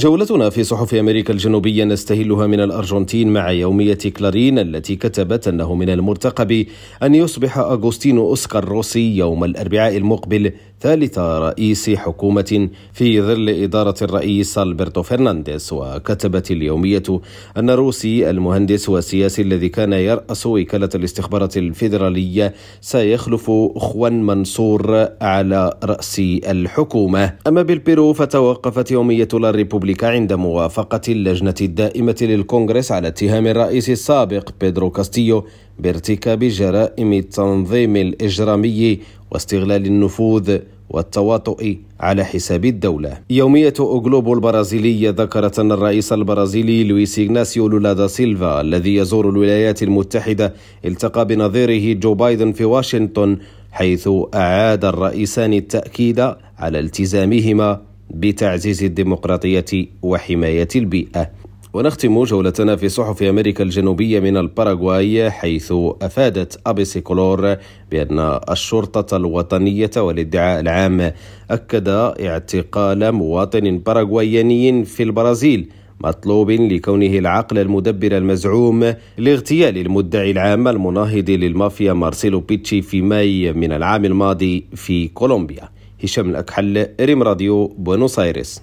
جولتنا في صحف أمريكا الجنوبية نستهلها من الأرجنتين مع يومية كلارين التي كتبت أنه من المرتقب أن يصبح أغوستينو أوسكار روسي يوم الأربعاء المقبل ثالث رئيس حكومة في ظل إدارة الرئيس ألبرتو فرنانديز وكتبت اليومية أن روسي المهندس والسياسي الذي كان يرأس وكالة الاستخبارات الفيدرالية سيخلف خوان منصور على رأس الحكومة. أما بالبيرو فتوقفت يومية الريبوبليكا عند موافقة اللجنة الدائمة للكونغرس على اتهام الرئيس السابق بيدرو كاستيو بارتكاب جرائم التنظيم الإجرامي واستغلال النفوذ والتواطؤ على حساب الدولة. يومية أوغلوبو البرازيلية ذكرت أن الرئيس البرازيلي لويس إغناسيو لولا دا سيلفا الذي يزور الولايات المتحدة التقى بنظيره جو بايدن في واشنطن حيث أعاد الرئيسان التأكيد على التزامهما بتعزيز الديمقراطية وحماية البيئة. ونختم جولتنا في صحف أمريكا الجنوبية من الباراغواي حيث أفادت أبيسيكولور بأن الشرطة الوطنية والادعاء العام أكد اعتقال مواطن باراغواياني في البرازيل مطلوب لكونه العقل المدبر المزعوم لاغتيال المدعي العام المناهض للمافيا مارسيلو بيتشي في ماي من العام الماضي في كولومبيا. هشام الأكحل ريم راديو بونوس آيرس